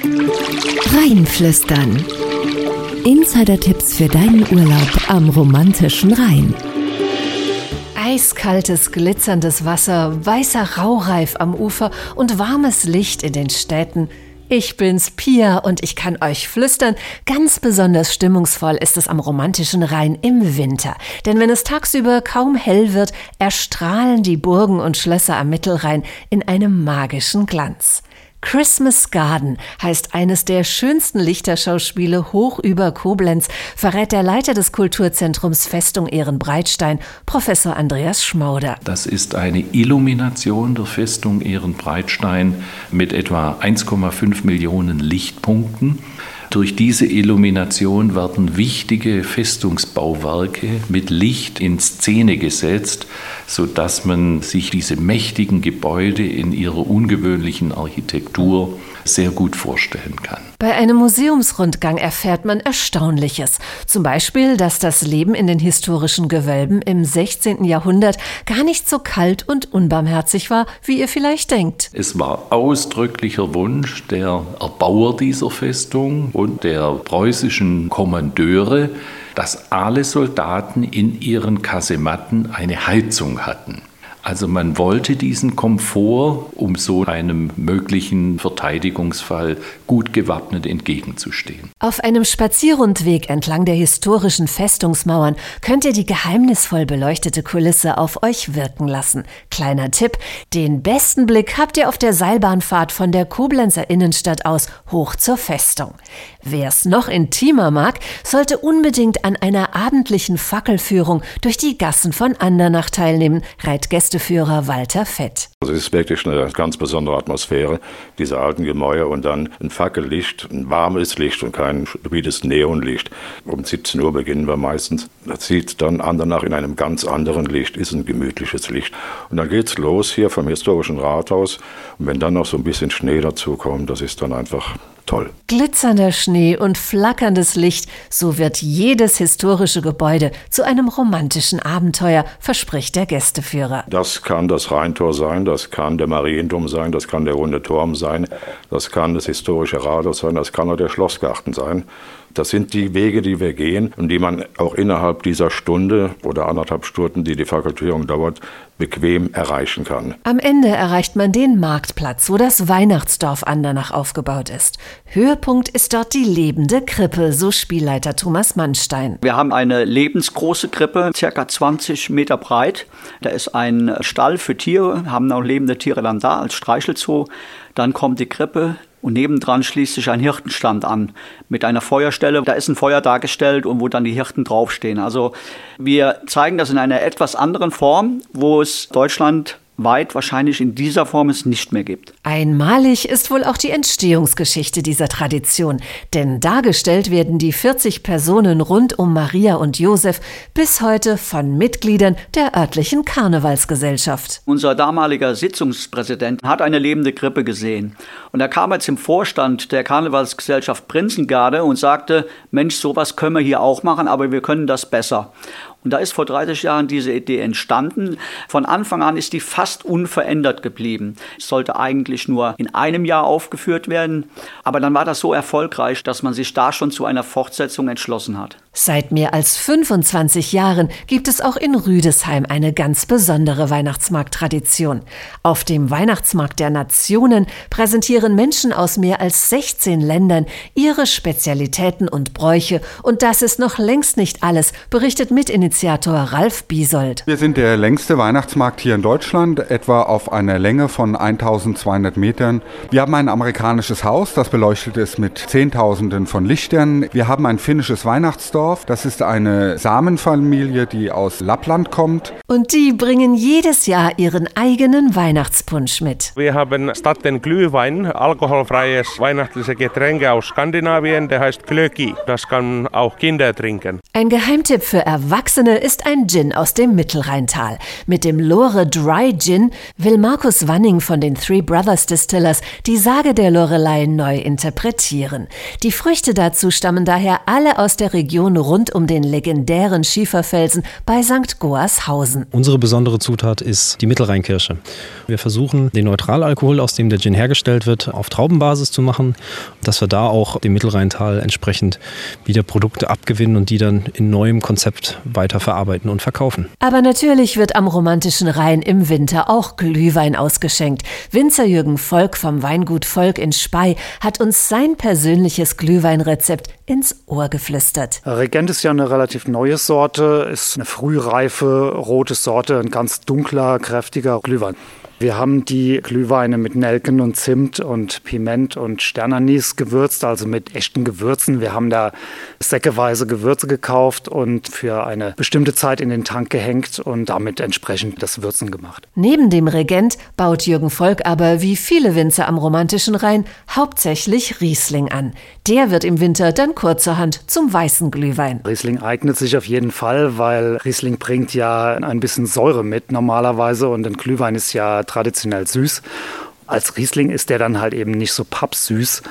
Rheinflüstern. Insider-Tipps für deinen Urlaub am romantischen Rhein. Eiskaltes, glitzerndes Wasser, weißer Raureif am Ufer und warmes Licht in den Städten. Ich bin's, Pia, und ich kann euch flüstern, ganz besonders stimmungsvoll ist es am romantischen Rhein im Winter. Denn wenn es tagsüber kaum hell wird, erstrahlen die Burgen und Schlösser am Mittelrhein in einem magischen Glanz. Christmas Garden heißt eines der schönsten Lichterschauspiele hoch über Koblenz, verrät der Leiter des Kulturzentrums Festung Ehrenbreitstein, Professor Andreas Schmauder. Das ist eine Illumination der Festung Ehrenbreitstein mit etwa 1,5 Millionen Lichtpunkten. Durch diese Illumination werden wichtige Festungsbauwerke mit Licht in Szene gesetzt, sodass man sich diese mächtigen Gebäude in ihrer ungewöhnlichen Architektur sehr gut vorstellen kann. Bei einem Museumsrundgang erfährt man Erstaunliches. Zum Beispiel, dass das Leben in den historischen Gewölben im 16. Jahrhundert gar nicht so kalt und unbarmherzig war, wie ihr vielleicht denkt. Es war ausdrücklicher Wunsch der Erbauer dieser Festung und der preußischen Kommandeure, dass alle Soldaten in ihren Kasematten eine Heizung hatten. Also man wollte diesen Komfort, um so einem möglichen Verteidigungsfall gut gewappnet entgegenzustehen. Auf einem Spazierrundweg entlang der historischen Festungsmauern könnt ihr die geheimnisvoll beleuchtete Kulisse auf euch wirken lassen. Kleiner Tipp, den besten Blick habt ihr auf der Seilbahnfahrt von der Koblenzer Innenstadt aus hoch zur Festung. Wer es noch intimer mag, sollte unbedingt an einer abendlichen Fackelführung durch die Gassen von Andernach teilnehmen, reit Gäste Gästeführer Walter Fett. Also es ist wirklich eine ganz besondere Atmosphäre, diese alten Gemäuer und dann ein Fackellicht, ein warmes Licht und kein stupides Neonlicht. Um 17 Uhr beginnen wir meistens. Das sieht dann Andernach in einem ganz anderen Licht, ist ein gemütliches Licht. Und dann geht's los hier vom historischen Rathaus. Und wenn dann noch so ein bisschen Schnee dazu kommt, das ist dann einfach toll. Glitzernder Schnee und flackerndes Licht, so wird jedes historische Gebäude zu einem romantischen Abenteuer, verspricht der Gästeführer. Das kann das Rheintor sein, das kann der Marienturm sein, das kann der Runde Turm sein, das kann das historische Rathaus sein, das kann auch der Schlossgarten sein. Das sind die Wege, die wir gehen und die man auch innerhalb dieser Stunde oder anderthalb Stunden, die die Fakultierung dauert, bequem erreichen kann. Am Ende erreicht man den Marktplatz, wo das Weihnachtsdorf Andernach aufgebaut ist. Höhepunkt ist dort die lebende Krippe, so Spielleiter Thomas Mannstein. Wir haben eine lebensgroße Krippe, circa 20 Meter breit. Da ist ein Stall für Tiere, haben auch lebende Tiere dann da als Streichelzoo. Dann kommt die Krippe, und nebendran schließt sich ein Hirtenstand an mit einer Feuerstelle. Da ist ein Feuer dargestellt und wo dann die Hirten draufstehen. Also wir zeigen das in einer etwas anderen Form, wo es Deutschland weit wahrscheinlich in dieser Form es nicht mehr gibt. Einmalig ist wohl auch die Entstehungsgeschichte dieser Tradition, denn dargestellt werden die 40 Personen rund um Maria und Josef bis heute von Mitgliedern der örtlichen Karnevalsgesellschaft. Unser damaliger Sitzungspräsident hat eine lebende Krippe gesehen und er kam jetzt im Vorstand der Karnevalsgesellschaft Prinzengarde und sagte, Mensch, sowas können wir hier auch machen, aber wir können das besser. Und da ist vor 30 Jahren diese Idee entstanden. Von Anfang an ist die fast unverändert geblieben. Es sollte eigentlich nur in einem Jahr aufgeführt werden. Aber dann war das so erfolgreich, dass man sich da schon zu einer Fortsetzung entschlossen hat. Seit mehr als 25 Jahren gibt es auch in Rüdesheim eine ganz besondere Weihnachtsmarkttradition. Auf dem Weihnachtsmarkt der Nationen präsentieren Menschen aus mehr als 16 Ländern ihre Spezialitäten und Bräuche. Und das ist noch längst nicht alles, berichtet Mitinitiator Ralf Biesold. Wir sind der längste Weihnachtsmarkt hier in Deutschland, etwa auf einer Länge von 1200 Metern. Wir haben ein amerikanisches Haus, das beleuchtet ist mit Zehntausenden von Lichtern. Wir haben ein finnisches Weihnachtsdorf Dorf. Das ist eine Samenfamilie, die aus Lappland kommt. Und die bringen jedes Jahr ihren eigenen Weihnachtspunsch mit. Wir haben statt den Glühwein alkoholfreies weihnachtliche Getränke aus Skandinavien, der heißt Glöki. Das kann auch Kinder trinken. Ein Geheimtipp für Erwachsene ist ein Gin aus dem Mittelrheintal. Mit dem Lore Dry Gin will Markus Wanning von den Three Brothers Distillers die Sage der Lorelei neu interpretieren. Die Früchte dazu stammen daher alle aus der Region Region rund um den legendären Schieferfelsen bei St. Goarshausen. Unsere besondere Zutat ist die Mittelrheinkirsche. Wir versuchen, den Neutralalkohol, aus dem der Gin hergestellt wird, auf Traubenbasis zu machen, dass wir da auch dem Mittelrheintal entsprechend wieder Produkte abgewinnen und die dann in neuem Konzept weiterverarbeiten und verkaufen. Aber natürlich wird am romantischen Rhein im Winter auch Glühwein ausgeschenkt. Winzer Jürgen Volk vom Weingut Volk in Spey hat uns sein persönliches Glühweinrezept ins Ohr geflüstert. Regent ist ja eine relativ neue Sorte, ist eine frühreife rote Sorte, ein ganz dunkler, kräftiger Glühwein. Wir haben die Glühweine mit Nelken und Zimt und Piment und Sternanis gewürzt, also mit echten Gewürzen. Wir haben da säckeweise Gewürze gekauft und für eine bestimmte Zeit in den Tank gehängt und damit entsprechend das Würzen gemacht. Neben dem Regent baut Jürgen Volk aber wie viele Winzer am romantischen Rhein hauptsächlich Riesling an. Der wird im Winter dann kurzerhand zum weißen Glühwein. Riesling eignet sich auf jeden Fall, weil Riesling bringt ja ein bisschen Säure mit normalerweise und ein Glühwein ist ja traditionell süß. Als Riesling ist der dann halt eben nicht so pappsüß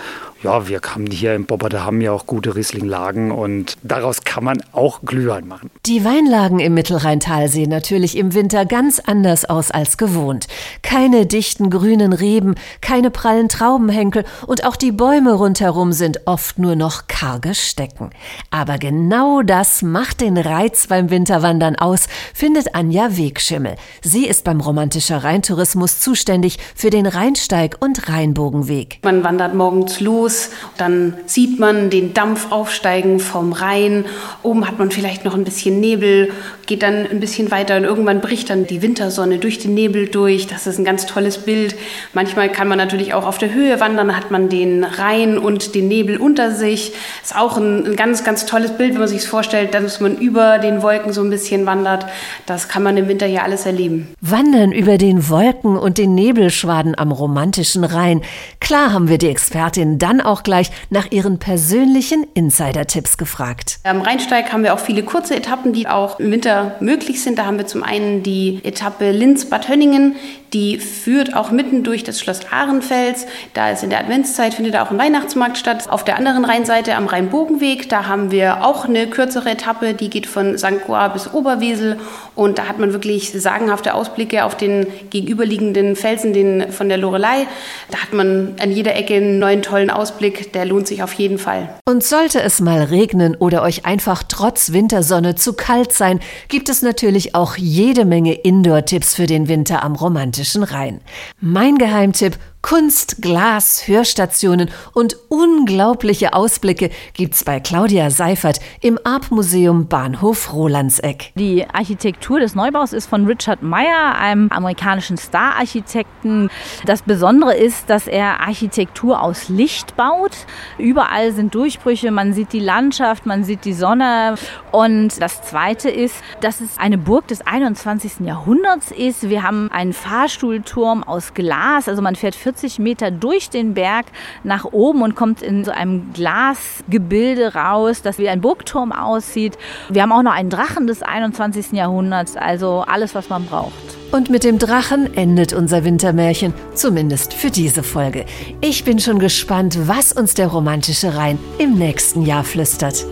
ja, wir haben hier im Bobberde haben ja auch gute Riesling-Lagen und daraus kann man auch Glühwein machen. Die Weinlagen im Mittelrheintal sehen natürlich im Winter ganz anders aus als gewohnt. Keine dichten grünen Reben, keine prallen Traubenhenkel und auch die Bäume rundherum sind oft nur noch karge Stecken. Aber genau das macht den Reiz beim Winterwandern aus, findet Anja Wegschimmel. Sie ist beim romantischer Rheintourismus zuständig für den Rheinsteig und Rheinbogenweg. Man wandert morgens los los. Dann sieht man den Dampf aufsteigen vom Rhein. Oben hat man vielleicht noch ein bisschen Nebel, geht dann ein bisschen weiter und irgendwann bricht dann die Wintersonne durch den Nebel durch. Das ist ein ganz tolles Bild. Manchmal kann man natürlich auch auf der Höhe wandern, hat man den Rhein und den Nebel unter sich. Ist auch ein, ein ganz, ganz tolles Bild, wenn man sich es vorstellt, dass man über den Wolken so ein bisschen wandert. Das kann man im Winter hier alles erleben. Wandern über den Wolken und den Nebelschwaden am romantischen Rhein. Klar haben wir die Expertin dann dann auch gleich nach ihren persönlichen Insider-Tipps gefragt. Am Rheinsteig haben wir auch viele kurze Etappen, die auch im Winter möglich sind. Da haben wir zum einen die Etappe Linz-Bad Hönningen, die führt auch mitten durch das Schloss Ahrenfels. Da ist in der Adventszeit, findet auch ein Weihnachtsmarkt statt. Auf der anderen Rheinseite am Rheinbogenweg, da haben wir auch eine kürzere Etappe, die geht von St. Goar bis Oberwesel. Und da hat man wirklich sagenhafte Ausblicke auf den gegenüberliegenden Felsen den, von der Lorelei. Da hat man an jeder Ecke einen neuen tollen Ausblick, der lohnt sich auf jeden Fall. Und sollte es mal regnen oder euch einfach trotz Wintersonne zu kalt sein, gibt es natürlich auch jede Menge Indoor-Tipps für den Winter am romantischen Rhein. Mein Geheimtipp, Kunst, Glas, Hörstationen und unglaubliche Ausblicke gibt's bei Claudia Seifert im Arp-Museum Bahnhof Rolandseck. Die Architektur des Neubaus ist von Richard Meyer, einem amerikanischen Star-Architekten. Das Besondere ist, dass er Architektur aus Licht baut. Überall sind Durchbrüche, man sieht die Landschaft, man sieht die Sonne. Und das Zweite ist, dass es eine Burg des 21. Jahrhunderts ist. Wir haben einen Fahrstuhlturm aus Glas, also man fährt 40 40 Meter durch den Berg nach oben und kommt in so einem Glasgebilde raus, das wie ein Burgturm aussieht. Wir haben auch noch einen Drachen des 21. Jahrhunderts, also alles, was man braucht. Und mit dem Drachen endet unser Wintermärchen, zumindest für diese Folge. Ich bin schon gespannt, was uns der romantische Rhein im nächsten Jahr flüstert.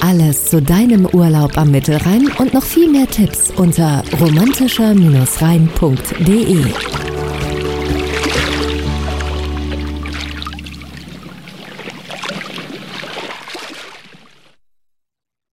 Alles zu deinem Urlaub am Mittelrhein und noch viel mehr Tipps unter romantischer-rhein.de.